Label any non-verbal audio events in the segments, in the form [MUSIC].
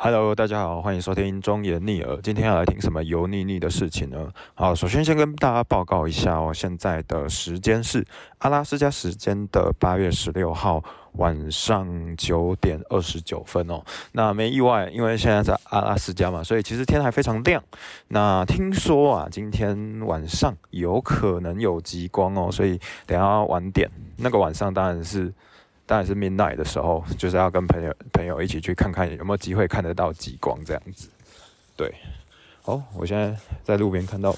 Hello，大家好，欢迎收听忠言逆耳。今天要来听什么油腻腻的事情呢？好，首先先跟大家报告一下哦，现在的时间是阿拉斯加时间的八月十六号晚上九点二十九分哦。那没意外，因为现在在阿拉斯加嘛，所以其实天还非常亮。那听说啊，今天晚上有可能有极光哦，所以等下晚点那个晚上当然是。当然是 midnight 的时候，就是要跟朋友朋友一起去看看有没有机会看得到极光这样子。对，好，我现在在路边看到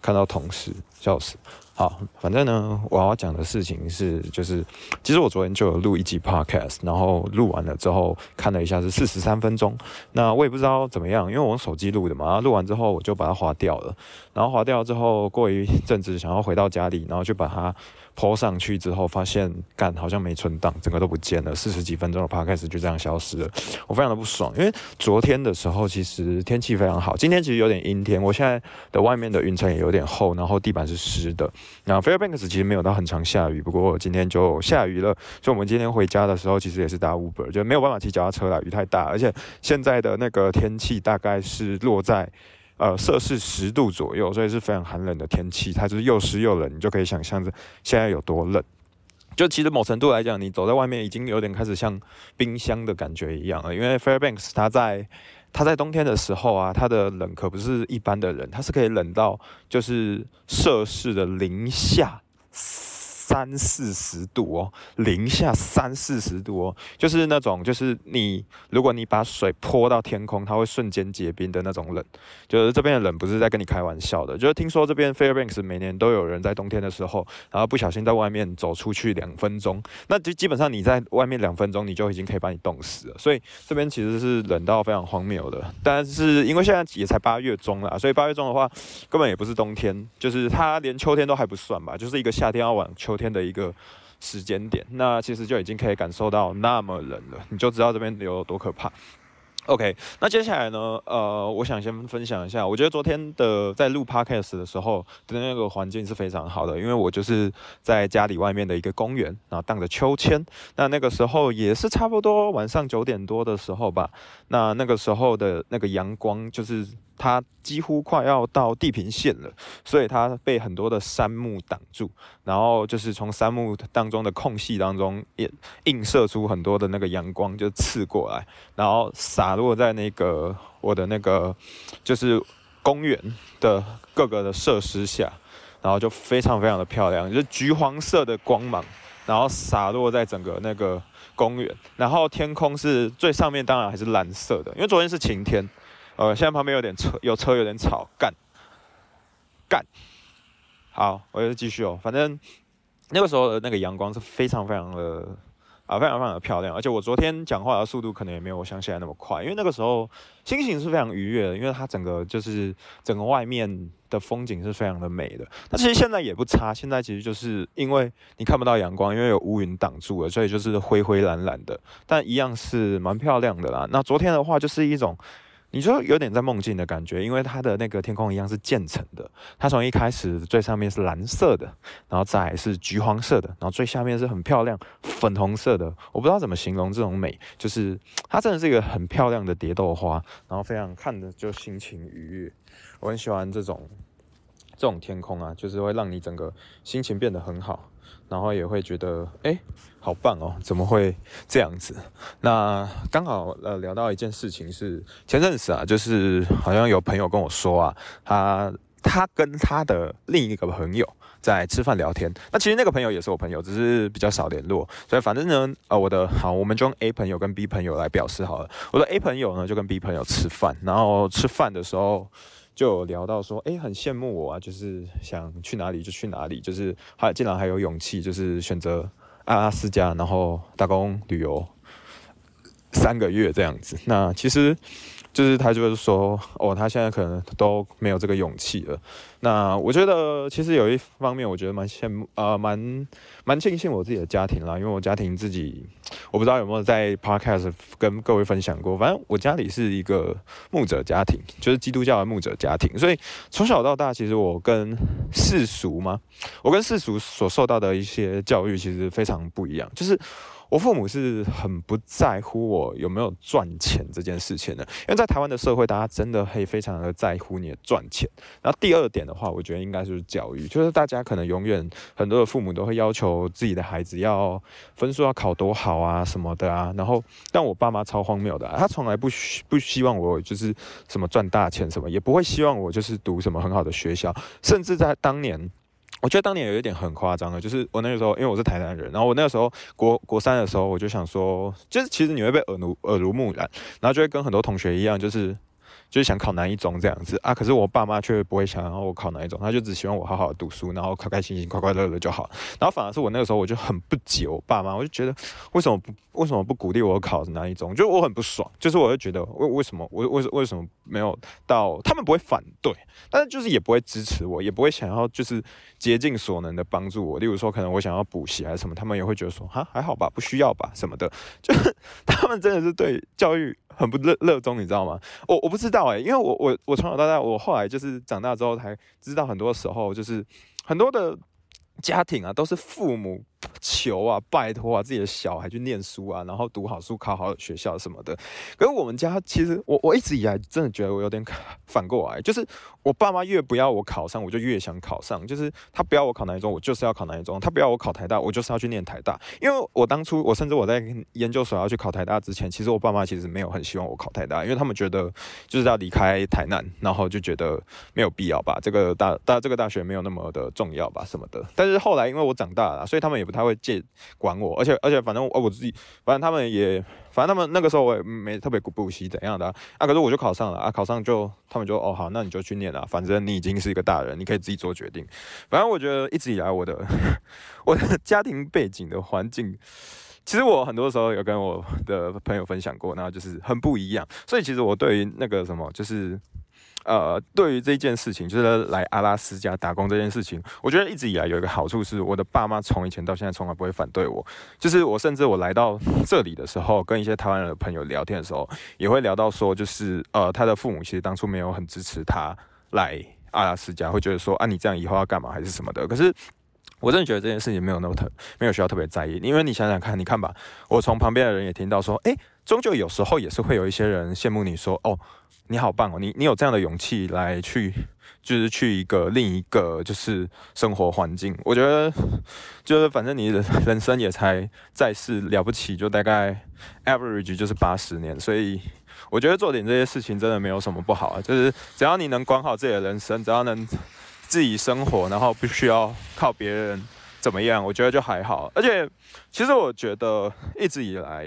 看到同事，笑死。好，反正呢，我要讲的事情是，就是其实我昨天就有录一集 podcast，然后录完了之后看了一下是四十三分钟，那我也不知道怎么样，因为我用手机录的嘛，录完之后我就把它划掉了，然后划掉之后过一阵子想要回到家里，然后就把它。抛上去之后，发现干好像没存档，整个都不见了。四十几分钟的 p 开始就这样消失了，我非常的不爽。因为昨天的时候其实天气非常好，今天其实有点阴天。我现在的外面的云层也有点厚，然后地板是湿的。那 Fairbanks 其实没有到很常下雨，不过今天就下雨了。所以我们今天回家的时候，其实也是搭 Uber，就没有办法骑脚踏车了，雨太大。而且现在的那个天气大概是落在。呃，摄氏十度左右，所以是非常寒冷的天气。它就是又湿又冷，你就可以想象着现在有多冷。就其实某程度来讲，你走在外面已经有点开始像冰箱的感觉一样了。因为 Fairbanks 它在它在冬天的时候啊，它的冷可不是一般的冷，它是可以冷到就是摄氏的零下。三四十度哦，零下三四十度哦，就是那种，就是你如果你把水泼到天空，它会瞬间结冰的那种冷。就是这边的冷不是在跟你开玩笑的。就是听说这边 Fairbanks 每年都有人在冬天的时候，然后不小心在外面走出去两分钟，那就基本上你在外面两分钟，你就已经可以把你冻死了。所以这边其实是冷到非常荒谬的。但是因为现在也才八月中了，所以八月中的话根本也不是冬天，就是它连秋天都还不算吧，就是一个夏天要往秋。天的一个时间点，那其实就已经可以感受到那么冷了，你就知道这边有多可怕。OK，那接下来呢？呃，我想先分享一下，我觉得昨天的在录 Podcast 的时候的那个环境是非常好的，因为我就是在家里外面的一个公园，然后荡着秋千。那那个时候也是差不多晚上九点多的时候吧。那那个时候的那个阳光就是。它几乎快要到地平线了，所以它被很多的杉木挡住，然后就是从杉木当中的空隙当中也映射出很多的那个阳光，就刺过来，然后洒落在那个我的那个就是公园的各个的设施下，然后就非常非常的漂亮，就是橘黄色的光芒，然后洒落在整个那个公园，然后天空是最上面，当然还是蓝色的，因为昨天是晴天。呃，现在旁边有点车，有车有点吵，干，干，好，我就继续哦。反正那个时候的那个阳光是非常非常的啊，非常非常的漂亮。而且我昨天讲话的速度可能也没有我想起来那么快，因为那个时候心情是非常愉悦的，因为它整个就是整个外面的风景是非常的美的。那其实现在也不差，现在其实就是因为你看不到阳光，因为有乌云挡住了，所以就是灰灰蓝蓝的，但一样是蛮漂亮的啦。那昨天的话就是一种。你说有点在梦境的感觉，因为它的那个天空一样是渐层的，它从一开始最上面是蓝色的，然后再是橘黄色的，然后最下面是很漂亮粉红色的。我不知道怎么形容这种美，就是它真的是一个很漂亮的蝶豆花，然后非常看着就心情愉悦。我很喜欢这种这种天空啊，就是会让你整个心情变得很好。然后也会觉得，哎，好棒哦！怎么会这样子？那刚好呃聊到一件事情是前阵子啊，就是好像有朋友跟我说啊，他他跟他的另一个朋友在吃饭聊天。那其实那个朋友也是我朋友，只是比较少联络。所以反正呢，呃，我的好，我们就用 A 朋友跟 B 朋友来表示好了。我的 A 朋友呢就跟 B 朋友吃饭，然后吃饭的时候。就有聊到说，哎，很羡慕我啊，就是想去哪里就去哪里，就是还竟然还有勇气，就是选择阿拉斯加，然后打工旅游三个月这样子。那其实。就是他就是说，哦，他现在可能都没有这个勇气了。那我觉得其实有一方面，我觉得蛮羡慕，呃，蛮蛮庆幸我自己的家庭啦，因为我家庭自己，我不知道有没有在 podcast 跟各位分享过。反正我家里是一个牧者家庭，就是基督教的牧者家庭，所以从小到大，其实我跟世俗嘛，我跟世俗所受到的一些教育其实非常不一样，就是。我父母是很不在乎我有没有赚钱这件事情的，因为在台湾的社会，大家真的会非常的在乎你的赚钱。然后第二点的话，我觉得应该就是教育，就是大家可能永远很多的父母都会要求自己的孩子要分数要考多好啊什么的啊。然后，但我爸妈超荒谬的，他从来不不希望我就是什么赚大钱什么，也不会希望我就是读什么很好的学校，甚至在当年。我觉得当年有一点很夸张的，就是我那个时候，因为我是台南人，然后我那个时候国国三的时候，我就想说，就是其实你会被耳濡耳濡目染，然后就会跟很多同学一样，就是。就是想考南一中这样子啊，可是我爸妈却不会想要我考南一中，他就只希望我好好读书，然后开开心心、快快乐乐就好。然后反而是我那个时候我就很不解我爸妈，我就觉得为什么不为什么不鼓励我考南一中？就我很不爽，就是我就觉得为为什么我为为什么没有到？他们不会反对，但是就是也不会支持我，也不会想要就是竭尽所能的帮助我。例如说可能我想要补习还是什么，他们也会觉得说哈还好吧，不需要吧什么的。[LAUGHS] 就是他们真的是对教育。很不热热衷，你知道吗？我我不知道哎，因为我我我从小到大，我后来就是长大之后才知道，很多时候就是很多的家庭啊，都是父母。[LAUGHS] 求啊，拜托啊，自己的小孩去念书啊，然后读好书，考好学校什么的。可是我们家其实，我我一直以来真的觉得我有点 [LAUGHS] 反过来，就是我爸妈越不要我考上，我就越想考上。就是他不要我考哪一中，我就是要考哪一中；他不要我考台大，我就是要去念台大。因为我当初，我甚至我在研究所要去考台大之前，其实我爸妈其实没有很希望我考台大，因为他们觉得就是要离开台南，然后就觉得没有必要吧，这个大大这个大学没有那么的重要吧，什么的。但是后来因为我长大了，所以他们也不太会。借管我，而且而且反正我我自己，反正他们也，反正他们那个时候我也没特别补习怎样的啊，可是我就考上了啊，考上就他们就哦好，那你就去念了，反正你已经是一个大人，你可以自己做决定。反正我觉得一直以来我的 [LAUGHS] 我的家庭背景的环境，其实我很多时候有跟我的朋友分享过，然后就是很不一样，所以其实我对于那个什么就是。呃，对于这件事情，就是来阿拉斯加打工这件事情，我觉得一直以来有一个好处是，我的爸妈从以前到现在从来不会反对我。就是我甚至我来到这里的时候，跟一些台湾人的朋友聊天的时候，也会聊到说，就是呃，他的父母其实当初没有很支持他来阿拉斯加，会觉得说啊，你这样以后要干嘛还是什么的。可是我真的觉得这件事情没有那么特，没有需要特别在意，因为你想想看，你看吧，我从旁边的人也听到说，哎，终究有时候也是会有一些人羡慕你说，哦。你好棒哦！你你有这样的勇气来去，就是去一个另一个就是生活环境。我觉得就是反正你的人生也才在世了不起，就大概 average 就是八十年。所以我觉得做点这些事情真的没有什么不好啊。就是只要你能管好自己的人生，只要能自己生活，然后不需要靠别人怎么样，我觉得就还好。而且其实我觉得一直以来。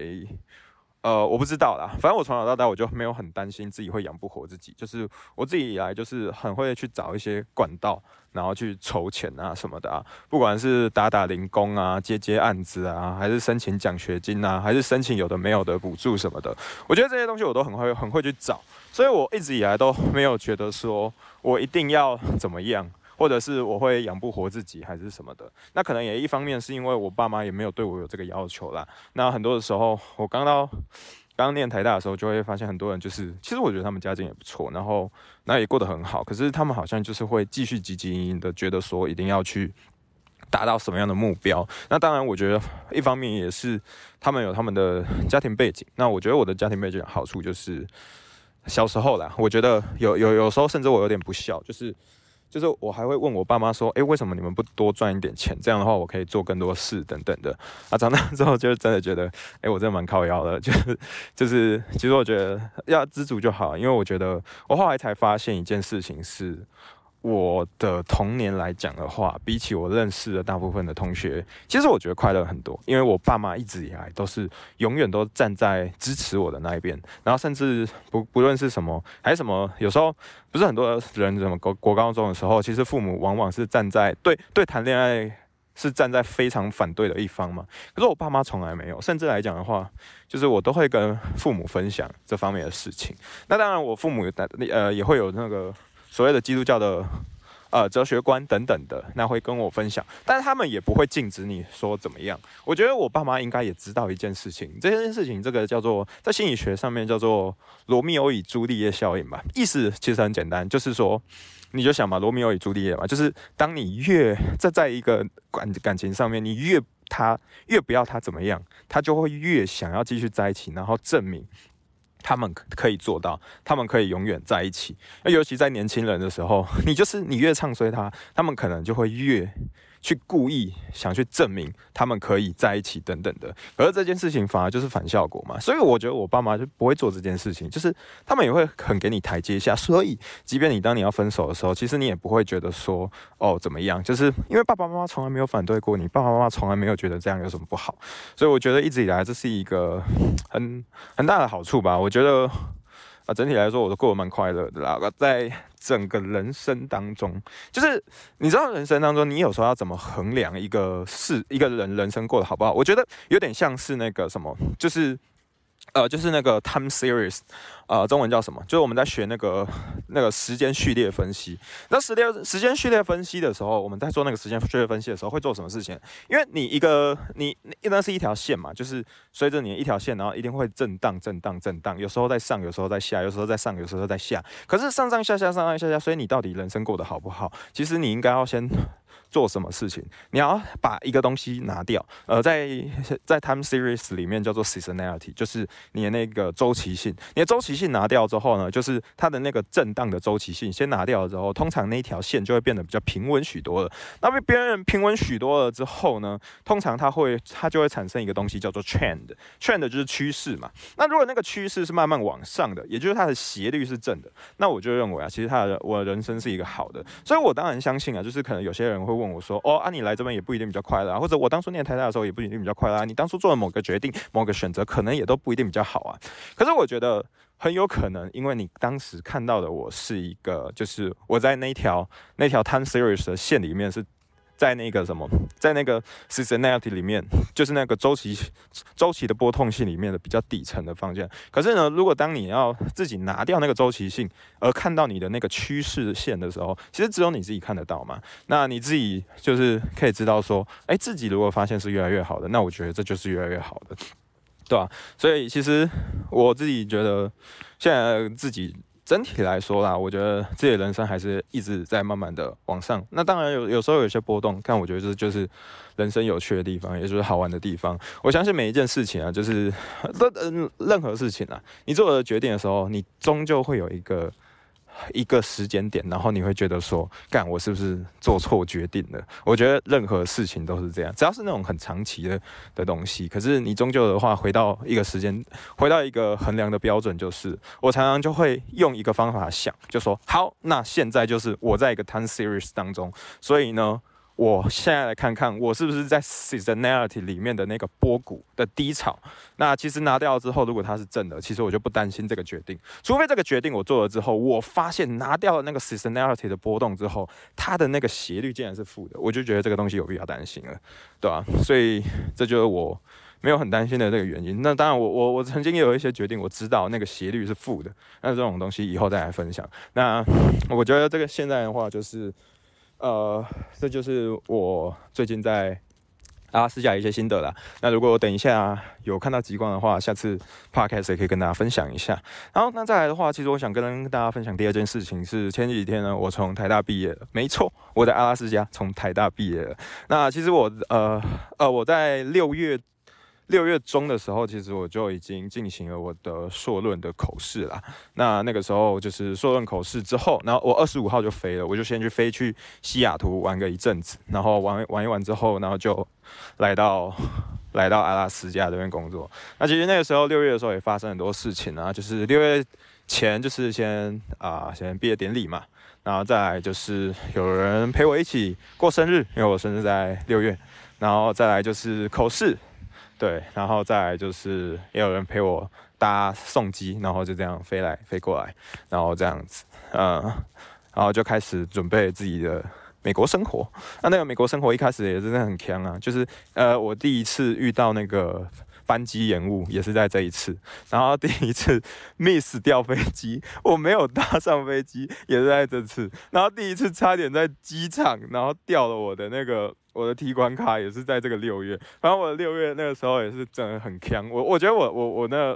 呃，我不知道啦，反正我从小到大我就没有很担心自己会养不活自己，就是我自己以来就是很会去找一些管道，然后去筹钱啊什么的啊，不管是打打零工啊、接接案子啊，还是申请奖学金啊，还是申请有的没有的补助什么的，我觉得这些东西我都很会很会去找，所以我一直以来都没有觉得说我一定要怎么样。或者是我会养不活自己，还是什么的？那可能也一方面是因为我爸妈也没有对我有这个要求啦。那很多的时候，我刚到刚念台大的时候，就会发现很多人就是，其实我觉得他们家境也不错，然后那也过得很好。可是他们好像就是会继续积极营营的，觉得说一定要去达到什么样的目标。那当然，我觉得一方面也是他们有他们的家庭背景。那我觉得我的家庭背景好处就是小时候啦，我觉得有有有时候甚至我有点不孝，就是。就是我还会问我爸妈说，诶，为什么你们不多赚一点钱？这样的话，我可以做更多事等等的。啊，长大之后就是真的觉得，诶，我真的蛮靠腰的。就是就是，其实我觉得要知足就好，因为我觉得我后来才发现一件事情是。我的童年来讲的话，比起我认识的大部分的同学，其实我觉得快乐很多。因为我爸妈一直以来都是永远都站在支持我的那一边，然后甚至不不论是什么，还是什么，有时候不是很多人怎么国国高中的时候，其实父母往往是站在对对谈恋爱是站在非常反对的一方嘛。可是我爸妈从来没有，甚至来讲的话，就是我都会跟父母分享这方面的事情。那当然，我父母呃也会有那个。所谓的基督教的呃哲学观等等的，那会跟我分享，但是他们也不会禁止你说怎么样。我觉得我爸妈应该也知道一件事情，这件事情这个叫做在心理学上面叫做罗密欧与朱丽叶效应吧。意思其实很简单，就是说你就想嘛，罗密欧与朱丽叶嘛，就是当你越在在一个感感情上面，你越他越不要他怎么样，他就会越想要继续在一起，然后证明他们可以做到，他们可以永远在一起。那尤其在年轻人的时候，[LAUGHS] 你就是你越唱衰他，他们可能就会越。去故意想去证明他们可以在一起等等的，而这件事情反而就是反效果嘛。所以我觉得我爸妈就不会做这件事情，就是他们也会很给你台阶下。所以，即便你当你要分手的时候，其实你也不会觉得说哦怎么样，就是因为爸爸妈妈从来没有反对过你，爸爸妈妈从来没有觉得这样有什么不好。所以我觉得一直以来这是一个很很大的好处吧。我觉得。啊，整体来说，我都过得蛮快乐的啦。在整个人生当中，就是你知道，人生当中，你有时候要怎么衡量一个事，一个人人生过得好不好？我觉得有点像是那个什么，就是。呃，就是那个 time series，呃，中文叫什么？就是我们在学那个那个时间序列分析。那时间时间序列分析的时候，我们在做那个时间序列分析的时候，会做什么事情？因为你一个你一般是一条线嘛，就是随着你一条线，然后一定会震荡、震荡、震荡，有时候在上，有时候在下，有时候在上，有时候在下。可是上上下下、上上下下，所以你到底人生过得好不好？其实你应该要先。做什么事情，你要把一个东西拿掉。呃，在在 time series 里面叫做 seasonality，就是你的那个周期性。你的周期性拿掉之后呢，就是它的那个震荡的周期性先拿掉了之后，通常那一条线就会变得比较平稳许多了。那被别人平稳许多了之后呢，通常它会它就会产生一个东西叫做 trend，trend 就是趋势嘛。那如果那个趋势是慢慢往上的，也就是它的斜率是正的，那我就认为啊，其实它的我的人生是一个好的。所以我当然相信啊，就是可能有些人会问。我说：“哦，啊，你来这边也不一定比较快乐啊，或者我当初念台大的时候也不一定比较快乐啊。你当初做了某个决定、某个选择，可能也都不一定比较好啊。可是我觉得很有可能，因为你当时看到的我是一个，就是我在那条那条 time series 的线里面是。”在那个什么，在那个 seasonality 里面，就是那个周期周期的波动性里面的比较底层的方向。可是呢，如果当你要自己拿掉那个周期性，而看到你的那个趋势线的时候，其实只有你自己看得到嘛。那你自己就是可以知道说，哎，自己如果发现是越来越好的，那我觉得这就是越来越好的，对吧？所以其实我自己觉得，现在自己。整体来说啦，我觉得自己的人生还是一直在慢慢的往上。那当然有有时候有些波动，但我觉得这就是人生有趣的地方，也就是好玩的地方。我相信每一件事情啊，就是 [LAUGHS] 任任何事情啊，你做的决定的时候，你终究会有一个。一个时间点，然后你会觉得说，干我是不是做错决定了？我觉得任何事情都是这样，只要是那种很长期的的东西。可是你终究的话，回到一个时间，回到一个衡量的标准，就是我常常就会用一个方法想，就说好，那现在就是我在一个 time series 当中，所以呢。我现在来看看，我是不是在 seasonality 里面的那个波谷的低潮？那其实拿掉之后，如果它是正的，其实我就不担心这个决定。除非这个决定我做了之后，我发现拿掉了那个 seasonality 的波动之后，它的那个斜率竟然是负的，我就觉得这个东西有必要担心了，对吧？所以这就是我没有很担心的这个原因。那当然，我我我曾经也有一些决定，我知道那个斜率是负的，那这种东西以后再来分享。那我觉得这个现在的话就是。呃，这就是我最近在阿拉斯加一些心得啦。那如果等一下有看到极光的话，下次 podcast 也可以跟大家分享一下。然后那再来的话，其实我想跟大家分享第二件事情是前几天呢，我从台大毕业了。没错，我在阿拉斯加从台大毕业了。那其实我呃呃我在六月。六月中的时候，其实我就已经进行了我的硕论的口试了。那那个时候就是硕论口试之后，然后我二十五号就飞了，我就先去飞去西雅图玩个一阵子，然后玩玩一玩之后，然后就来到来到阿拉斯加这边工作。那其实那个时候六月的时候也发生很多事情啊，就是六月前就是先啊先毕业典礼嘛，然后再来就是有人陪我一起过生日，因为我生日在六月，然后再来就是口试。对，然后再来就是也有人陪我搭送机，然后就这样飞来飞过来，然后这样子，嗯，然后就开始准备自己的美国生活。那那个美国生活一开始也真的很强啊，就是呃，我第一次遇到那个班机延误也是在这一次，然后第一次 [LAUGHS] miss 掉飞机，我没有搭上飞机也是在这次，然后第一次差点在机场然后掉了我的那个。我的提款卡也是在这个六月，反正我六月那个时候也是真的很强。我我觉得我我我那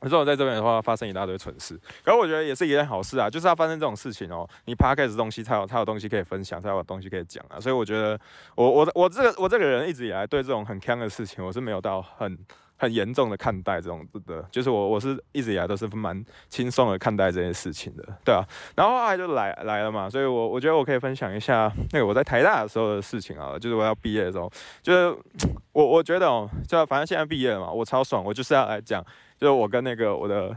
可是我在这边的话，发生一大堆蠢事。可是我觉得也是一件好事啊，就是要发生这种事情哦，你 p 开始东西才有才有东西可以分享，才有东西可以讲啊。所以我觉得，我我我这个我这个人一直以来对这种很坑的事情，我是没有到很很严重的看待这种的，就是我我是一直以来都是蛮轻松的看待这件事情的，对啊。然后后来就来来了嘛，所以我我觉得我可以分享一下那个我在台大的时候的事情啊，就是我要毕业的时候，就是我我觉得哦，就反正现在毕业了嘛，我超爽，我就是要来讲。就是我跟那个我的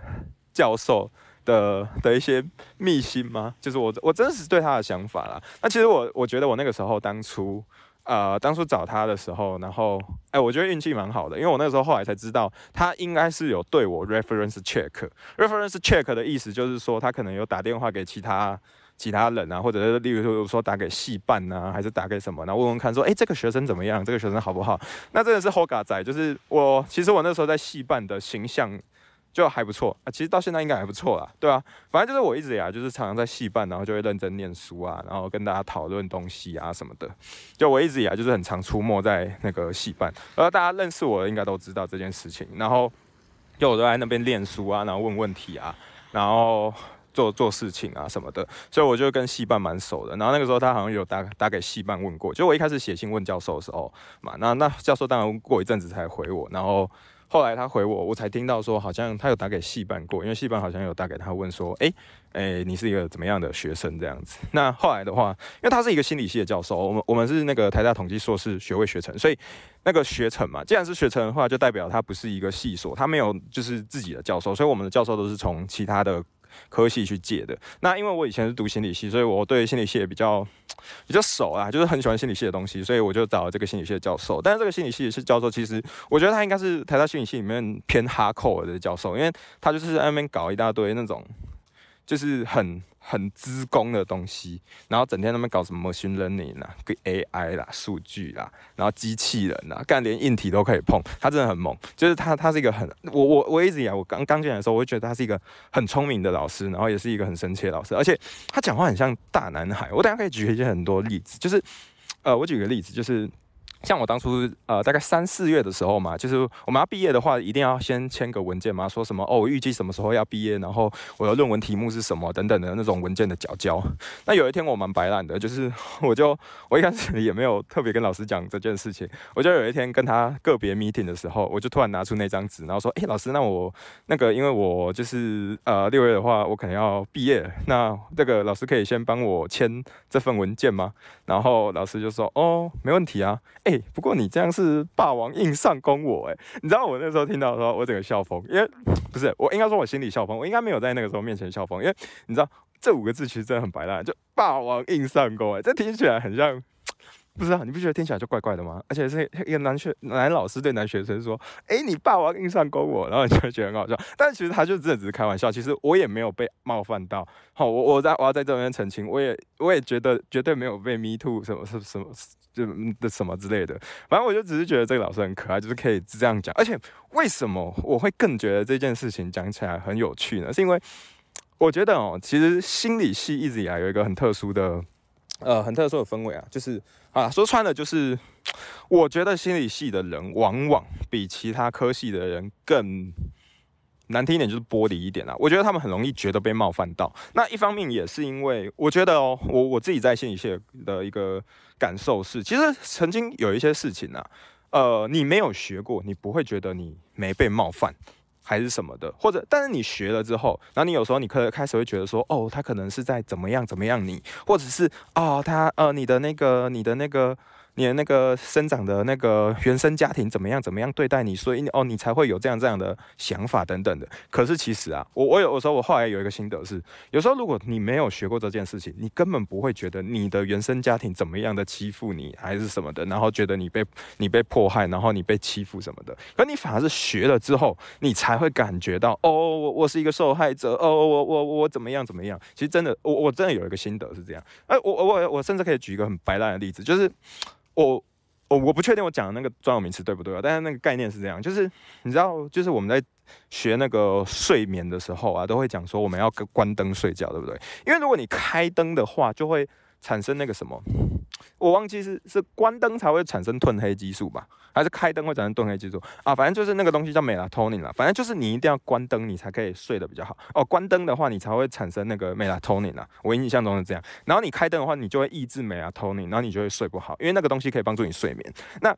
教授的的一些秘辛吗？就是我我真实对他的想法啦。那其实我我觉得我那个时候当初呃当初找他的时候，然后哎，我觉得运气蛮好的，因为我那个时候后来才知道，他应该是有对我 reference check。reference check 的意思就是说，他可能有打电话给其他其他人啊，或者是例如说打给系办啊，还是打给什么，然后问问看说，哎，这个学生怎么样？这个学生好不好？那真的是 Hoga 仔，就是我其实我那时候在戏办的形象。就还不错啊，其实到现在应该还不错啦，对啊，反正就是我一直以来就是常常在戏办，然后就会认真念书啊，然后跟大家讨论东西啊什么的。就我一直以来就是很常出没在那个戏办，而大家认识我的应该都知道这件事情。然后就我都在那边念书啊，然后问问题啊，然后做做事情啊什么的，所以我就跟戏办蛮熟的。然后那个时候他好像有打打给戏办问过，就我一开始写信问教授的时候嘛，那那教授当然过一阵子才回我，然后。后来他回我，我才听到说，好像他有打给系办过，因为系办好像有打给他问说，哎，哎，你是一个怎么样的学生这样子。那后来的话，因为他是一个心理系的教授，我们我们是那个台大统计硕士学位学成，所以那个学成嘛，既然是学成的话，就代表他不是一个系所，他没有就是自己的教授，所以我们的教授都是从其他的。科系去借的，那因为我以前是读心理系，所以我对心理系也比较 [TSK] 比较熟啊，就是很喜欢心理系的东西，所以我就找了这个心理系的教授。但是这个心理系是教授，其实我觉得他应该是台大心理系里面偏哈扣的教授，因为他就是在那边搞一大堆那种，就是很。很资工的东西，然后整天他们搞什么 machine learning 啦、AI 啦、数据啦，然后机器人啦，干连硬体都可以碰，他真的很猛。就是他，他是一个很，我我我一直以来，我刚刚进来的时候，我会觉得他是一个很聪明的老师，然后也是一个很神奇的老师，而且他讲话很像大男孩。我等下可以举一些很多例子，就是，呃，我举个例子，就是。像我当初呃大概三四月的时候嘛，就是我们要毕业的话，一定要先签个文件嘛，说什么哦，我预计什么时候要毕业，然后我的论文题目是什么等等的那种文件的缴交。[LAUGHS] 那有一天我蛮白烂的，就是 [LAUGHS] 我就我一开始也没有特别跟老师讲这件事情，我就有一天跟他个别 meeting 的时候，我就突然拿出那张纸，然后说，哎，老师，那我那个因为我就是呃六月的话，我可能要毕业，那这个老师可以先帮我签这份文件吗？然后老师就说，哦，没问题啊，不过你这样是霸王硬上弓我哎，你知道我那时候听到说，我整个笑疯，因为不是我应该说我心里笑疯，我应该没有在那个时候面前笑疯，因为你知道这五个字其实真的很白烂，就霸王硬上弓哎，这听起来很像。不知道你不觉得听起来就怪怪的吗？而且是一个男学男老师对男学生说：“哎，你霸王硬上攻我。”然后你就会觉得很好笑。但其实他就真的只是开玩笑。其实我也没有被冒犯到。好，我我在我要在这边澄清，我也我也觉得绝对没有被 me too 什么什么什么就的什么之类的。反正我就只是觉得这个老师很可爱，就是可以这样讲。而且为什么我会更觉得这件事情讲起来很有趣呢？是因为我觉得哦，其实心理系一直以来有一个很特殊的。呃，很特殊的氛围啊，就是啊，说穿了就是，我觉得心理系的人往往比其他科系的人更难听一点，就是玻璃一点啊。我觉得他们很容易觉得被冒犯到。那一方面也是因为，我觉得哦，我我自己在心理系的一个感受是，其实曾经有一些事情啊，呃，你没有学过，你不会觉得你没被冒犯。还是什么的，或者，但是你学了之后，然后你有时候你可开始会觉得说，哦，他可能是在怎么样怎么样你，或者是哦，他呃，你的那个你的那个。你的那个生长的那个原生家庭怎么样？怎么样对待你？所以哦，你才会有这样这样的想法等等的。可是其实啊，我我有时候我后来有一个心得是，有时候如果你没有学过这件事情，你根本不会觉得你的原生家庭怎么样的欺负你还是什么的，然后觉得你被你被迫害，然后你被欺负什么的。可你反而是学了之后，你才会感觉到哦，我我是一个受害者，哦，我我我怎么样怎么样？其实真的，我我真的有一个心得是这样。哎，我我我甚至可以举一个很白烂的例子，就是。我我我不确定我讲的那个专有名词对不对啊？但是那个概念是这样，就是你知道，就是我们在学那个睡眠的时候啊，都会讲说我们要关灯睡觉，对不对？因为如果你开灯的话，就会产生那个什么，我忘记是是关灯才会产生褪黑激素吧，还是开灯会产生褪黑激素啊？反正就是那个东西叫 melatonin 啦。反正就是你一定要关灯，你才可以睡得比较好哦。关灯的话，你才会产生那个 melatonin 啊。我印象中是这样。然后你开灯的话，你就会抑制 melatonin，然后你就会睡不好，因为那个东西可以帮助你睡眠。那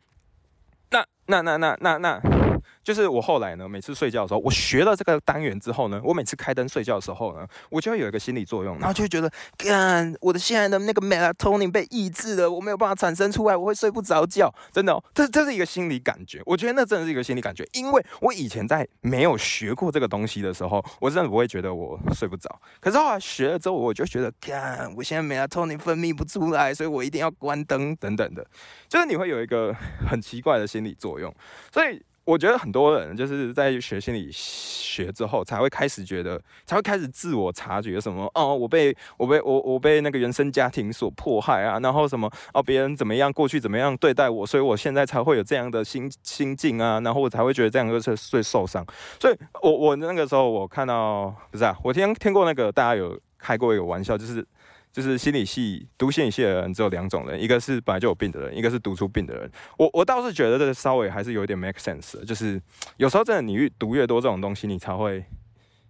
那那那那那那。就是我后来呢，每次睡觉的时候，我学了这个单元之后呢，我每次开灯睡觉的时候呢，我就会有一个心理作用，然后就会觉得，干，我的现在的那个 melatonin 被抑制了，我没有办法产生出来，我会睡不着觉，真的，这这是一个心理感觉，我觉得那真的是一个心理感觉，因为我以前在没有学过这个东西的时候，我真的不会觉得我睡不着，可是后来学了之后，我就觉得，干，我现在 melatonin 分泌不出来，所以我一定要关灯等等的，就是你会有一个很奇怪的心理作用，所以。我觉得很多人就是在学心理学之后，才会开始觉得，才会开始自我察觉什么哦，我被我被我我被那个原生家庭所迫害啊，然后什么哦，别人怎么样，过去怎么样对待我，所以我现在才会有这样的心心境啊，然后我才会觉得这样就是最受伤。所以我我那个时候我看到不是啊，我听听过那个大家有开过一个玩笑，就是。就是心理系读心理系的人只有两种人，一个是本来就有病的人，一个是读出病的人。我我倒是觉得这个稍微还是有点 make sense，就是有时候真的你越读越多这种东西，你才会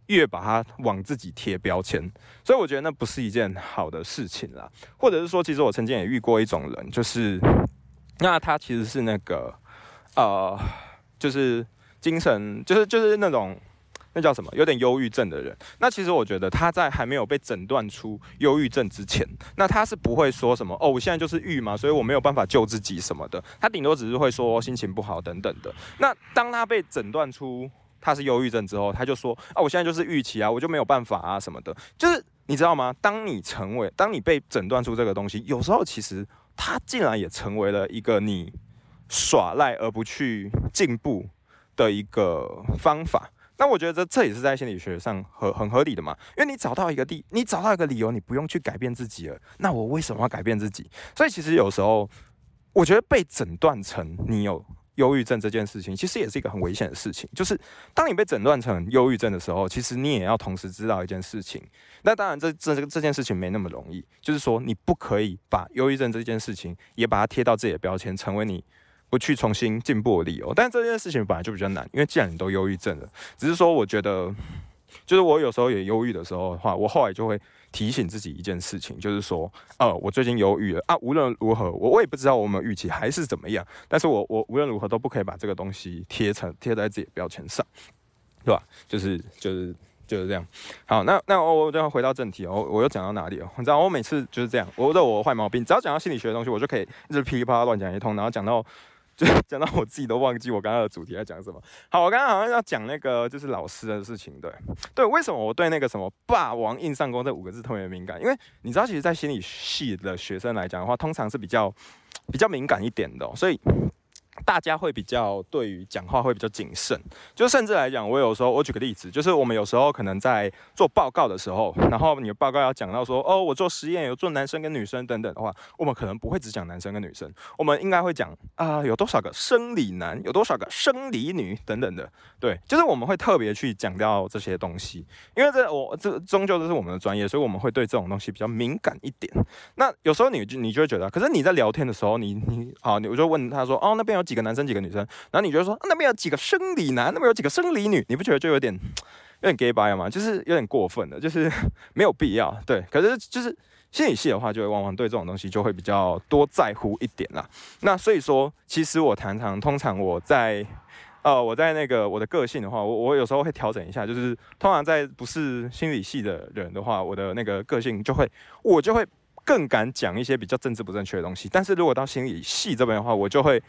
越把它往自己贴标签。所以我觉得那不是一件好的事情啦。或者是说，其实我曾经也遇过一种人，就是那他其实是那个呃，就是精神，就是就是那种。那叫什么？有点忧郁症的人。那其实我觉得他在还没有被诊断出忧郁症之前，那他是不会说什么哦，我现在就是郁嘛，所以我没有办法救自己什么的。他顶多只是会说心情不好等等的。那当他被诊断出他是忧郁症之后，他就说啊，我现在就是预期啊，我就没有办法啊什么的。就是你知道吗？当你成为，当你被诊断出这个东西，有时候其实他竟然也成为了一个你耍赖而不去进步的一个方法。那我觉得这这也是在心理学上合很合理的嘛，因为你找到一个地，你找到一个理由，你不用去改变自己了。那我为什么要改变自己？所以其实有时候，我觉得被诊断成你有忧郁症这件事情，其实也是一个很危险的事情。就是当你被诊断成忧郁症的时候，其实你也要同时知道一件事情。那当然，这这这件事情没那么容易，就是说你不可以把忧郁症这件事情也把它贴到自己的标签，成为你。不去重新进步的理由，但这件事情本来就比较难，因为既然你都忧郁症了，只是说我觉得，就是我有时候也忧郁的时候的话，我后来就会提醒自己一件事情，就是说，呃，我最近忧郁了啊，无论如何，我我也不知道我们预期还是怎么样，但是我我无论如何都不可以把这个东西贴成贴在自己标签上，对吧？就是就是就是这样。好，那那我我就要回到正题哦，我又讲到哪里了？你知道我每次就是这样，我的我坏毛病，只要讲到心理学的东西，我就可以一直噼里啪啦乱讲一通，然后讲到。就 [LAUGHS] 讲到我自己都忘记我刚刚的主题在讲什么。好，我刚刚好像要讲那个就是老师的事情，对对。为什么我对那个什么“霸王硬上弓”这五个字特别敏感？因为你知道，其实，在心理系的学生来讲的话，通常是比较比较敏感一点的，所以。大家会比较对于讲话会比较谨慎，就甚至来讲，我有时候我举个例子，就是我们有时候可能在做报告的时候，然后你的报告要讲到说，哦，我做实验有做男生跟女生等等的话，我们可能不会只讲男生跟女生，我们应该会讲啊，有多少个生理男，有多少个生理女等等的，对，就是我们会特别去讲到这些东西，因为这我这终究这是我们的专业，所以我们会对这种东西比较敏感一点。那有时候你就你就会觉得，可是你在聊天的时候，你你好，你我就问他说，哦，那边有。几个男生，几个女生，然后你觉得说那边有几个生理男，那边有几个生理女，你不觉得就有点 [TSK] 有点 gay 白吗？就是有点过分的，[LAUGHS] 就是没有必要。对，可是就是心理系的话，就会往往对这种东西就会比较多在乎一点啦。那所以说，其实我常常通常我在呃我在那个我的个性的话，我我有时候会调整一下，就是通常在不是心理系的人的话，我的那个个性就会我就会更敢讲一些比较政治不正确的东西。但是如果到心理系这边的话，我就会。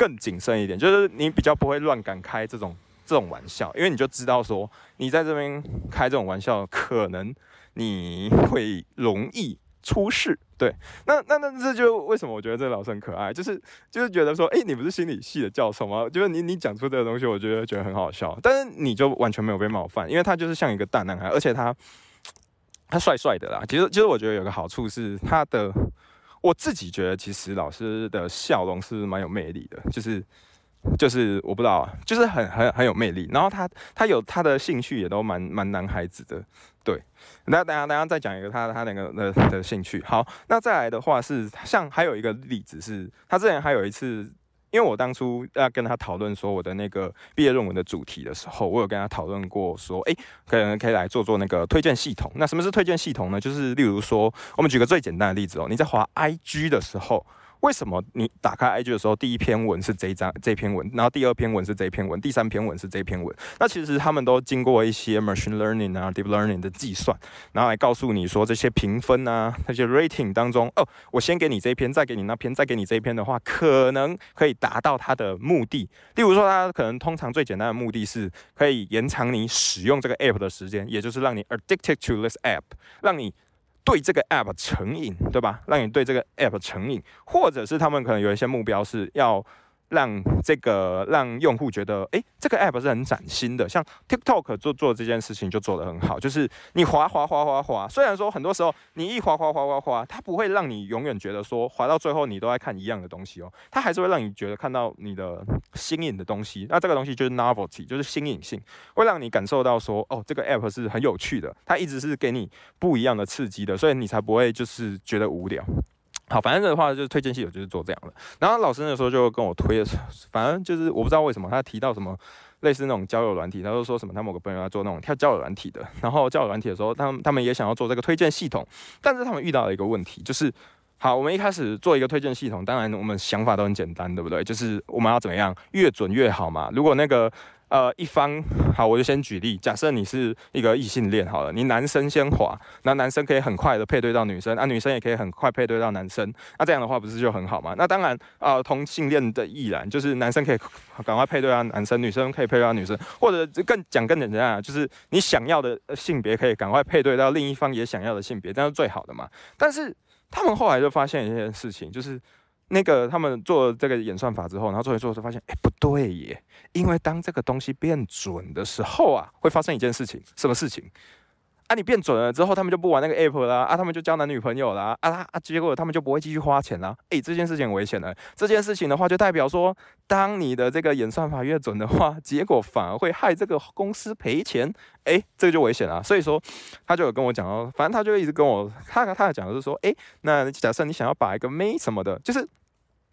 更谨慎一点，就是你比较不会乱敢开这种这种玩笑，因为你就知道说你在这边开这种玩笑，可能你会容易出事。对，那那那这就为什么我觉得这老师很可爱，就是就是觉得说，哎，你不是心理系的教授吗？就是你你讲出这个东西，我觉得觉得很好笑，但是你就完全没有被冒犯，因为他就是像一个大男孩，而且他他帅帅的啦。其实其实我觉得有个好处是他的。我自己觉得，其实老师的笑容是蛮有魅力的，就是就是我不知道，就是很很很有魅力。然后他他有他的兴趣也都蛮蛮男孩子的，对。那等下等下再讲一个他他那个的的兴趣。好，那再来的话是像还有一个例子是，他之前还有一次。因为我当初要跟他讨论说我的那个毕业论文的主题的时候，我有跟他讨论过说，哎，可能可以来做做那个推荐系统。那什么是推荐系统呢？就是例如说，我们举个最简单的例子哦，你在滑 IG 的时候。为什么你打开 IG 的时候，第一篇文是这张这篇文，然后第二篇文是这篇文，第三篇文是这篇文？那其实他们都经过一些 machine learning 啊，deep learning 的计算，然后来告诉你说这些评分啊，那些 rating 当中，哦，我先给你这一篇，再给你那篇，再给你这一篇的话，可能可以达到它的目的。例如说，它可能通常最简单的目的是可以延长你使用这个 app 的时间，也就是让你 addicted to this app，让你。对这个 app 成瘾，对吧？让你对这个 app 成瘾，或者是他们可能有一些目标是要。让这个让用户觉得，哎，这个 app 是很崭新的。像 TikTok 做做这件事情就做得很好，就是你滑滑滑滑滑，虽然说很多时候你一滑滑滑滑滑，它不会让你永远觉得说滑到最后你都在看一样的东西哦，它还是会让你觉得看到你的新颖的东西。那这个东西就是 novelty，就是新颖性，会让你感受到说，哦，这个 app 是很有趣的，它一直是给你不一样的刺激的，所以你才不会就是觉得无聊。好，反正的话就是推荐系统就是做这样的。然后老师那时候就跟我推的时候，[LAUGHS] 反正就是我不知道为什么他提到什么类似那种交友软体，他就说什么他某个朋友要做那种跳交友软体的。然后交友软体的时候，他们他们也想要做这个推荐系统，但是他们遇到了一个问题，就是好，我们一开始做一个推荐系统，当然我们想法都很简单，对不对？就是我们要怎么样越准越好嘛。如果那个呃，一方好，我就先举例，假设你是一个异性恋，好了，你男生先滑，那男生可以很快的配对到女生，啊，女生也可以很快配对到男生，那这样的话不是就很好吗？那当然啊，同性恋的亦然，就是男生可以赶快配对到男生，女生可以配对到女生，或者更讲更简单啊，就是你想要的性别可以赶快配对到另一方也想要的性别，这样是最好的嘛。但是他们后来就发现一件事情，就是。那个他们做这个演算法之后，然后做一做就发现，哎，不对耶！因为当这个东西变准的时候啊，会发生一件事情，什么事情？啊，你变准了之后，他们就不玩那个 app 啦，啊，他们就交男女朋友啦，啊啊，结果他们就不会继续花钱啦。哎，这件事情危险了。这件事情的话，就代表说，当你的这个演算法越准的话，结果反而会害这个公司赔钱。哎，这个就危险了。所以说，他就有跟我讲哦，反正他就一直跟我，他他讲的是说，哎，那假设你想要把一个妹什么的，就是。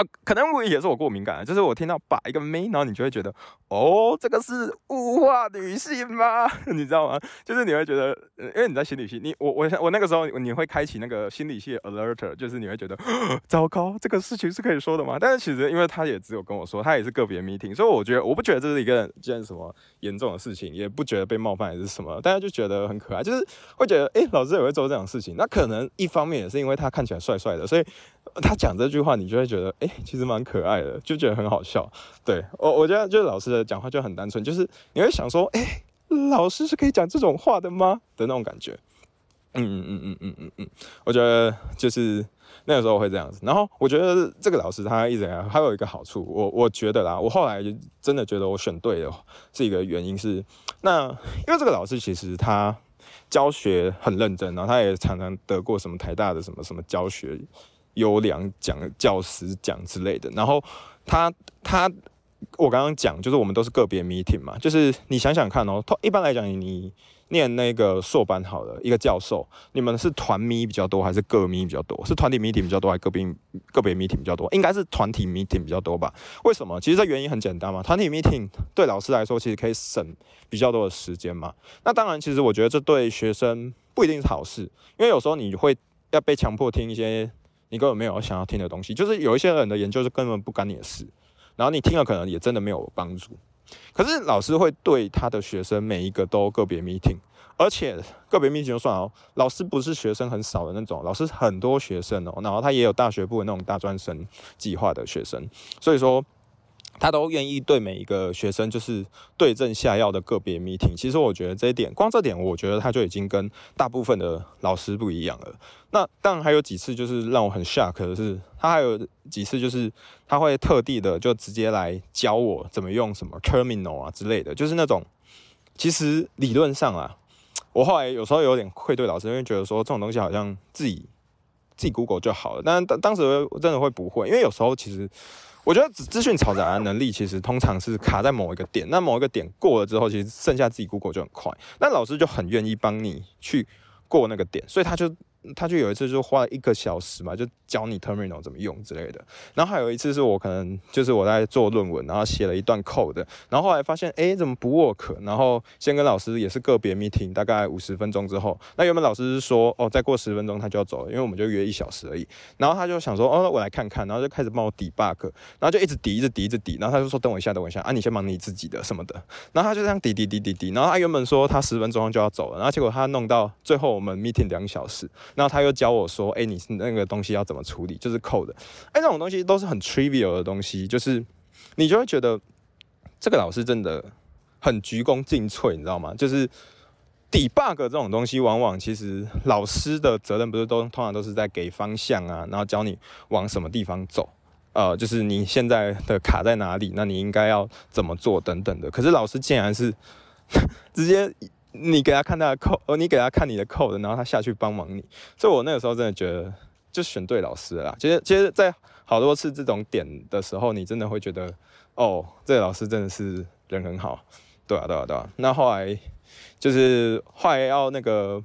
啊，可能我也是我过敏感，就是我听到把一个妹，然后你就会觉得，哦，这个是物化女性吗？[LAUGHS] 你知道吗？就是你会觉得，因为你在心理系，你我我我那个时候你会开启那个心理系 alert，就是你会觉得，糟糕，这个事情是可以说的吗？但是其实因为他也只有跟我说，他也是个别 meeting，所以我觉得我不觉得这是一个件什么严重的事情，也不觉得被冒犯还是什么，大家就觉得很可爱，就是会觉得，哎，老师也会做这种事情。那可能一方面也是因为他看起来帅帅的，所以。他讲这句话，你就会觉得，哎，[LAUGHS] 其实蛮可爱的，就觉得很好笑。对我，我觉得就是老师的讲话就很单纯，就是你会想说，哎，老师是可以讲这种话的吗？的那种感觉。嗯嗯嗯嗯嗯嗯嗯，我觉得就是那个时候会这样子。然后我觉得这个老师他一直还有一个好处，我我觉得啦，我后来就真的觉得我选对了，是一个原因是，那因为这个老师其实他教学很认真，然后他也常常得过什么台大的什么什么教学。优良奖、教师奖之类的，然后他他，我刚刚讲就是我们都是个别 meeting 嘛，就是你想想看哦，一般来讲你念那个硕班好了，一个教授，你们是团 meeting 比较多还是个 meeting 比较多？是团体 meeting 比较多还是个别个别 meeting 比较多？应该是团体 meeting 比较多吧？为什么？其实这原因很简单嘛，团体 meeting 对老师来说其实可以省比较多的时间嘛。那当然，其实我觉得这对学生不一定是好事，因为有时候你会要被强迫听一些。你根本没有想要听的东西，就是有一些人的研究是根本不干你的事，然后你听了可能也真的没有帮助。可是老师会对他的学生每一个都个别 meeting，而且个别 meeting 就算哦，老师不是学生很少的那种，老师很多学生哦，然后他也有大学部的那种大专生计划的学生，所以说。他都愿意对每一个学生就是对症下药的个别 meeting。其实我觉得这一点，光这点，我觉得他就已经跟大部分的老师不一样了。那当然还有几次就是让我很 shock 的是，他还有几次就是他会特地的就直接来教我怎么用什么 terminal 啊之类的，就是那种其实理论上啊，我后来有时候有点愧对老师，因为觉得说这种东西好像自己。自己 Google 就好了。但当当时我真的会不会，因为有时候其实我觉得资资讯嘈杂的能力其实通常是卡在某一个点，那某一个点过了之后，其实剩下自己 Google 就很快。那老师就很愿意帮你去过那个点，所以他就。他就有一次就花了一个小时嘛，就教你 terminal 怎么用之类的。然后还有一次是我可能就是我在做论文，然后写了一段 code，然后后来发现哎怎么不 work？然后先跟老师也是个别 meeting，大概五十分钟之后，那原本老师是说哦再过十分钟他就要走了，因为我们就约一小时而已。然后他就想说哦我来看看，然后就开始帮我 debug，然后就一直抵一直抵一直抵，然后他就说等我一下等我一下啊你先忙你自己的什么的。然后他就这样抵抵抵抵抵，然后他原本说他十分钟就要走了，然后结果他弄到最后我们 meeting 两小时，然后他又教我。说，哎，你是那个东西要怎么处理？就是 code，哎，那种东西都是很 trivial 的东西，就是你就会觉得这个老师真的很鞠躬尽瘁，你知道吗？就是 debug 这种东西，往往其实老师的责任不是都通常都是在给方向啊，然后教你往什么地方走，呃，就是你现在的卡在哪里，那你应该要怎么做等等的。可是老师竟然是 [LAUGHS] 直接。你给他看他的扣哦，你给他看你的扣的然后他下去帮忙你，所以我那个时候真的觉得就选对老师了。其实，其实，在好多次这种点的时候，你真的会觉得，哦，这个老师真的是人很好，对啊，对啊，对啊。那后来就是后来要那个。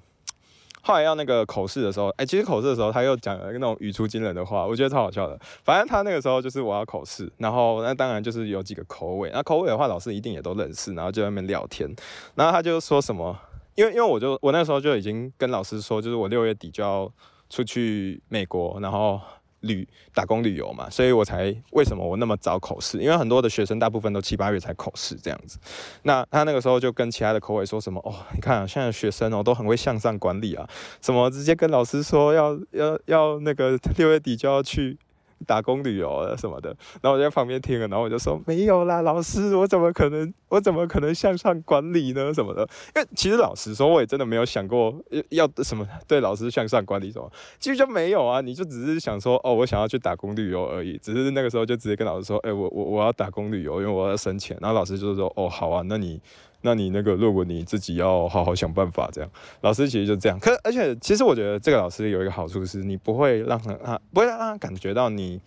后来要那个口试的时候，哎，其实口试的时候他又讲了那种语出惊人的话，我觉得超好笑的。反正他那个时候就是我要口试，然后那当然就是有几个口尾，那口尾的话老师一定也都认识，然后就在那边聊天，然后他就说什么，因为因为我就我那时候就已经跟老师说，就是我六月底就要出去美国，然后。旅打工旅游嘛，所以我才为什么我那么早口试？因为很多的学生大部分都七八月才口试这样子。那他那个时候就跟其他的口尾说什么？哦，你看现在学生哦都很会向上管理啊，什么直接跟老师说要要要那个六月底就要去。打工旅游了什么的，然后我在旁边听了，然后我就说没有啦，老师，我怎么可能，我怎么可能向上管理呢？什么的？因为其实老实说，我也真的没有想过要什么对老师向上管理什么，其实就没有啊，你就只是想说，哦，我想要去打工旅游而已，只是那个时候就直接跟老师说，哎，我我我要打工旅游，因为我要省钱，然后老师就是说，哦，好啊，那你。那你那个论文你自己要好好想办法，这样老师其实就这样。可而且其实我觉得这个老师有一个好处是，你不会让他不会让他感觉到你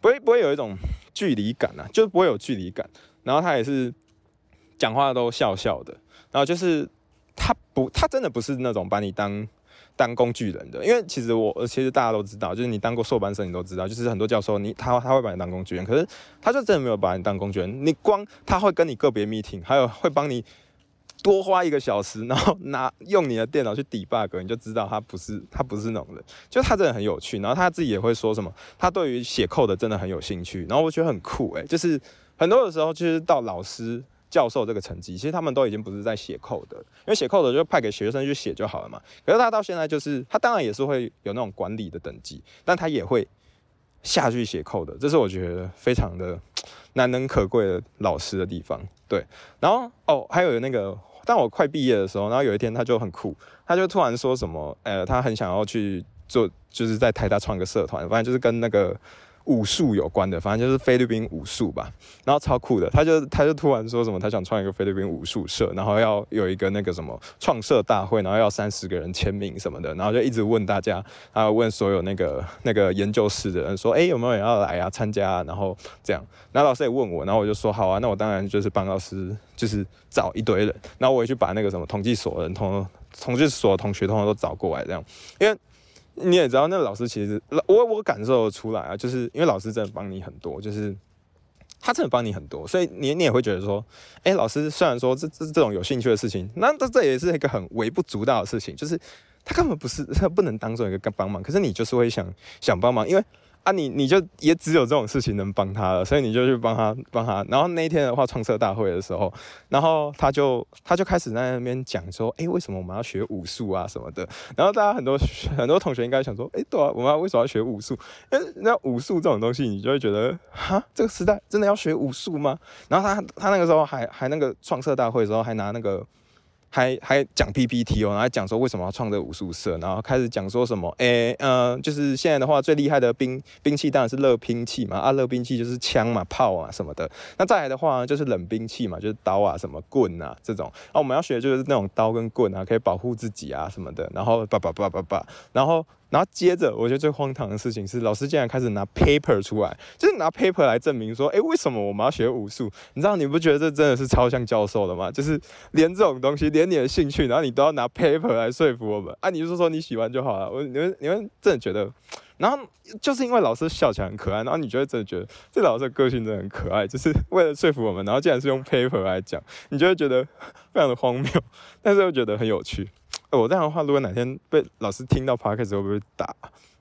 不会不会有一种距离感啊，就是不会有距离感。然后他也是讲话都笑笑的，然后就是他不他真的不是那种把你当。当工具人的，因为其实我其实大家都知道，就是你当过硕班生，你都知道，就是很多教授你他他会把你当工具人，可是他就真的没有把你当工具人。你光他会跟你个别 meeting，还有会帮你多花一个小时，然后拿用你的电脑去 debug，你就知道他不是他不是那种人，就他真的很有趣。然后他自己也会说什么，他对于写 code 真的很有兴趣。然后我觉得很酷诶，就是很多的时候就是到老师。教授这个成绩，其实他们都已经不是在写扣的，因为写扣的就派给学生去写就好了嘛。可是他到现在就是，他当然也是会有那种管理的等级，但他也会下去写扣的，这是我觉得非常的难能可贵的老师的地方。对，然后哦，还有那个，但我快毕业的时候，然后有一天他就很酷，他就突然说什么，呃，他很想要去做，就是在台大创个社团，反正就是跟那个。武术有关的，反正就是菲律宾武术吧，然后超酷的，他就他就突然说什么，他想创一个菲律宾武术社，然后要有一个那个什么创社大会，然后要三十个人签名什么的，然后就一直问大家，啊问所有那个那个研究室的人说，哎有没有人要来啊参加，然后这样，然后老师也问我，然后我就说好啊，那我当然就是帮老师就是找一堆人，然后我也去把那个什么统计所的人通统计所的同学通通都找过来，这样，因为。你也知道，那个老师其实，我我感受出来啊，就是因为老师真的帮你很多，就是他真的帮你很多，所以你你也会觉得说，哎，老师虽然说这这这种有兴趣的事情，那这这也是一个很微不足道的事情，就是他根本不是他不能当做一个帮忙，可是你就是会想想帮忙，因为。啊，你你就也只有这种事情能帮他了，所以你就去帮他帮他。然后那一天的话，创设大会的时候，然后他就他就开始在那边讲说，哎，为什么我们要学武术啊什么的？然后大家很多很多同学应该想说，哎，对啊，我们为什么要学武术？因为那武术这种东西，你就会觉得，哈，这个时代真的要学武术吗？然后他他那个时候还还那个创设大会的时候，还拿那个。还还讲 PPT 哦，然后讲说为什么要创这武术社，然后开始讲说什么，哎，呃，就是现在的话最厉害的兵兵器当然是热兵器嘛，啊，热兵器就是枪嘛、炮啊什么的。那再来的话就是冷兵器嘛，就是刀啊、什么棍啊这种。啊，我们要学的就是那种刀跟棍啊，可以保护自己啊什么的。然后叭叭叭叭叭，然后。然后接着，我觉得最荒唐的事情是，老师竟然开始拿 paper 出来，就是拿 paper 来证明说，哎，为什么我们要学武术？你知道，你不觉得这真的是超像教授的吗？就是连这种东西，连你的兴趣，然后你都要拿 paper 来说服我们啊？你是说你喜欢就好了？我你们你们真的觉得？然后就是因为老师笑起来很可爱，然后你就会真的觉得这老师的个性真的很可爱，就是为了说服我们，然后竟然是用 paper 来讲，你就会觉得非常的荒谬，但是又觉得很有趣。我这样的话，如果哪天被老师听到 p o d c a s 会不会打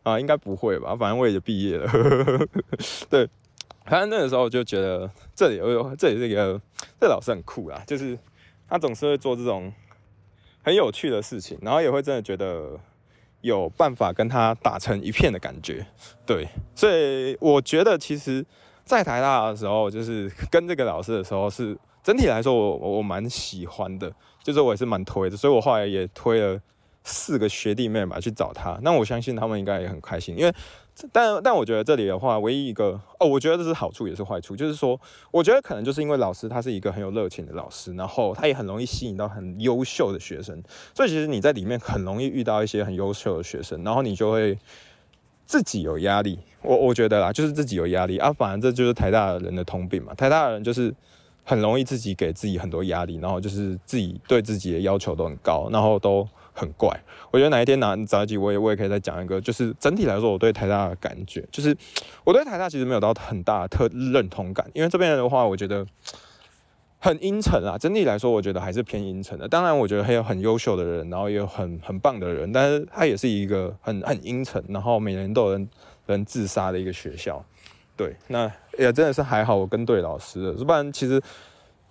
啊？应该不会吧，反正我也毕业了。[LAUGHS] 对，反正那个时候我就觉得这里有，这里是一个这老师很酷啊，就是他总是会做这种很有趣的事情，然后也会真的觉得有办法跟他打成一片的感觉。对，所以我觉得其实，在台大的时候，就是 [LAUGHS] 跟这个老师的时候，是整体来说，我我蛮喜欢的。就是我也是蛮推的，所以我后来也推了四个学弟妹嘛去找他。那我相信他们应该也很开心，因为但但我觉得这里的话，唯一一个哦，我觉得这是好处也是坏处，就是说，我觉得可能就是因为老师他是一个很有热情的老师，然后他也很容易吸引到很优秀的学生，所以其实你在里面很容易遇到一些很优秀的学生，然后你就会自己有压力。我我觉得啦，就是自己有压力啊，反正这就是台大的人的通病嘛，台大的人就是。很容易自己给自己很多压力，然后就是自己对自己的要求都很高，然后都很怪。我觉得哪一天拿早一集，我也我也可以再讲一个，就是整体来说，我对台大的感觉，就是我对台大其实没有到很大的特认同感，因为这边的话，我觉得很阴沉啊。整体来说，我觉得还是偏阴沉的。当然，我觉得还有很优秀的人，然后也有很很棒的人，但是他也是一个很很阴沉，然后每年都有人人自杀的一个学校。对，那也真的是还好，我跟对老师了，不然其实，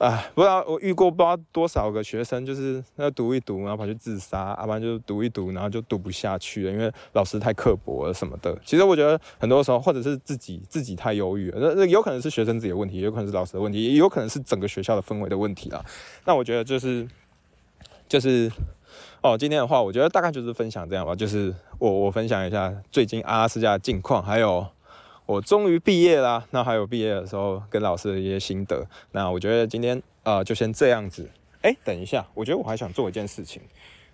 啊，不知道我遇过不知道多少个学生，就是那读一读，然后跑去自杀，要不然就读一读，然后就读不下去了，因为老师太刻薄了什么的。其实我觉得很多时候，或者是自己自己太忧郁了，那那有可能是学生自己的问题，也有可能是老师的问题，也有可能是整个学校的氛围的问题啦。那我觉得就是就是哦，今天的话，我觉得大概就是分享这样吧，就是我我分享一下最近阿拉斯加的近况，还有。我终于毕业啦，那还有毕业的时候跟老师的一些心得。那我觉得今天呃就先这样子。哎，等一下，我觉得我还想做一件事情。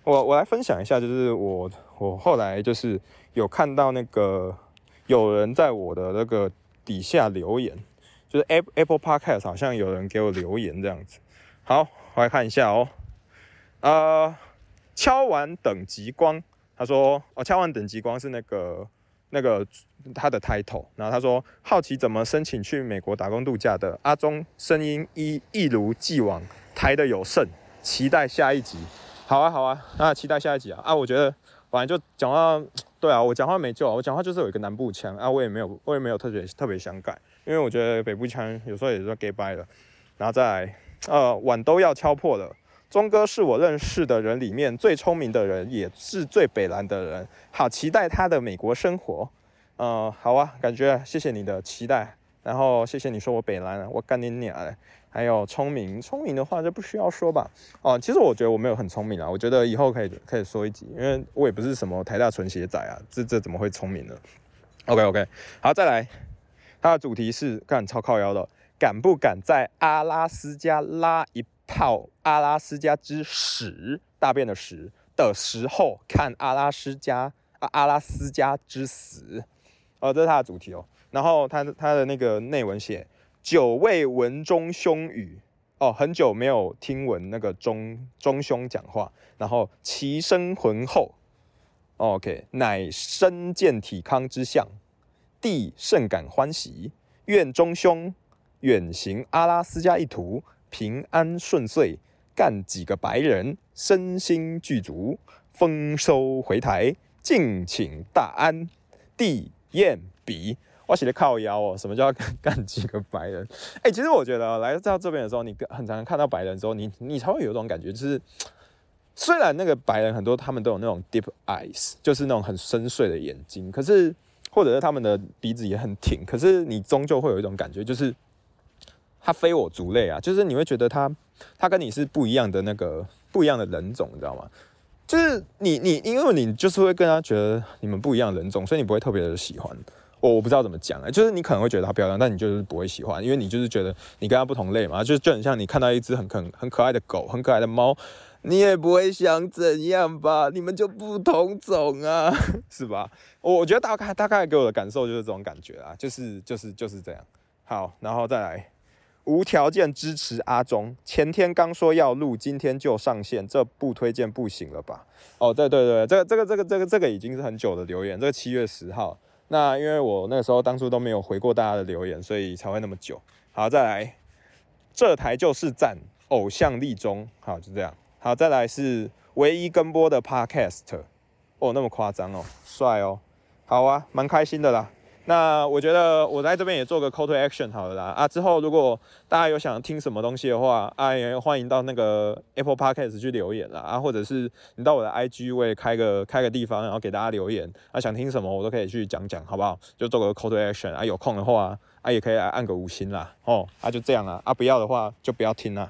我我来分享一下，就是我我后来就是有看到那个有人在我的那个底下留言，就是 Apple Apple Podcast 好像有人给我留言这样子。好，我来看一下哦。呃，敲完等极光，他说哦，敲完等极光是那个。那个他的 title，然后他说好奇怎么申请去美国打工度假的阿忠声音一一如既往台的有剩，期待下一集。好啊好啊，那期待下一集啊啊！我觉得反正就讲话，对啊，我讲话没救啊，我讲话就是有一个南部腔啊，我也没有我也没有特别特别想改，因为我觉得北部腔有时候也是 get by 的。然后再来，呃，碗都要敲破了。钟哥是我认识的人里面最聪明的人，也是最北蓝的人。好期待他的美国生活。呃，好啊，感觉谢谢你的期待，然后谢谢你说我北蓝，我干你娘嘞！还有聪明，聪明的话就不需要说吧。哦，其实我觉得我没有很聪明啊，我觉得以后可以可以说一集，因为我也不是什么台大纯血仔啊，这这怎么会聪明呢？OK OK，好，再来，它的主题是干超靠腰的，敢不敢在阿拉斯加拉一？泡阿拉斯加之屎大便的屎的时候，看阿拉斯加啊阿拉斯加之死，哦，这是他的主题哦。然后他他的那个内文写久未闻中兄语哦，很久没有听闻那个中中兄讲话。然后其声浑厚，OK，乃身健体康之相，弟甚感欢喜，愿中兄远行阿拉斯加一途。平安顺遂，干几个白人，身心具足，丰收回台，敬请大安。地燕比，我写的靠腰哦。什么叫干几个白人？[LAUGHS] 哎，其实我觉得来到这边的时候，你很常看到白人的时候，你你才会有一种感觉，就是虽然那个白人很多，他们都有那种 deep eyes，就是那种很深邃的眼睛，可是或者是他们的鼻子也很挺，可是你终究会有一种感觉，就是。它非我族类啊，就是你会觉得它，它跟你是不一样的那个不一样的人种，你知道吗？就是你你，因为你就是会跟他觉得你们不一样人种，所以你不会特别的喜欢。我我不知道怎么讲啊，就是你可能会觉得它漂亮，但你就是不会喜欢，因为你就是觉得你跟它不同类嘛，就就很像你看到一只很可很可爱的狗，很可爱的猫，你也不会想怎样吧？你们就不同种啊，[LAUGHS] 是吧？我我觉得大概大概给我的感受就是这种感觉啊，就是就是就是这样。好，然后再来，无条件支持阿忠，前天刚说要录，今天就上线，这不推荐不行了吧？哦，对对对，这个这个这个这个这个已经是很久的留言，这个七月十号。那因为我那个时候当初都没有回过大家的留言，所以才会那么久。好，再来，这台就是赞，偶像立中。好，就这样。好，再来是唯一跟播的 Podcast。哦，那么夸张哦，帅哦。好啊，蛮开心的啦。那我觉得我在这边也做个 call to action 好了啦啊！之后如果大家有想听什么东西的话，啊，也欢迎到那个 Apple Podcast 去留言啦啊，或者是你到我的 IG 我也开个开个地方，然后给大家留言啊，想听什么我都可以去讲讲，好不好？就做个 call to action 啊，有空的话啊也可以来按个五星啦哦啊，就这样啦啊，不要的话就不要听啦。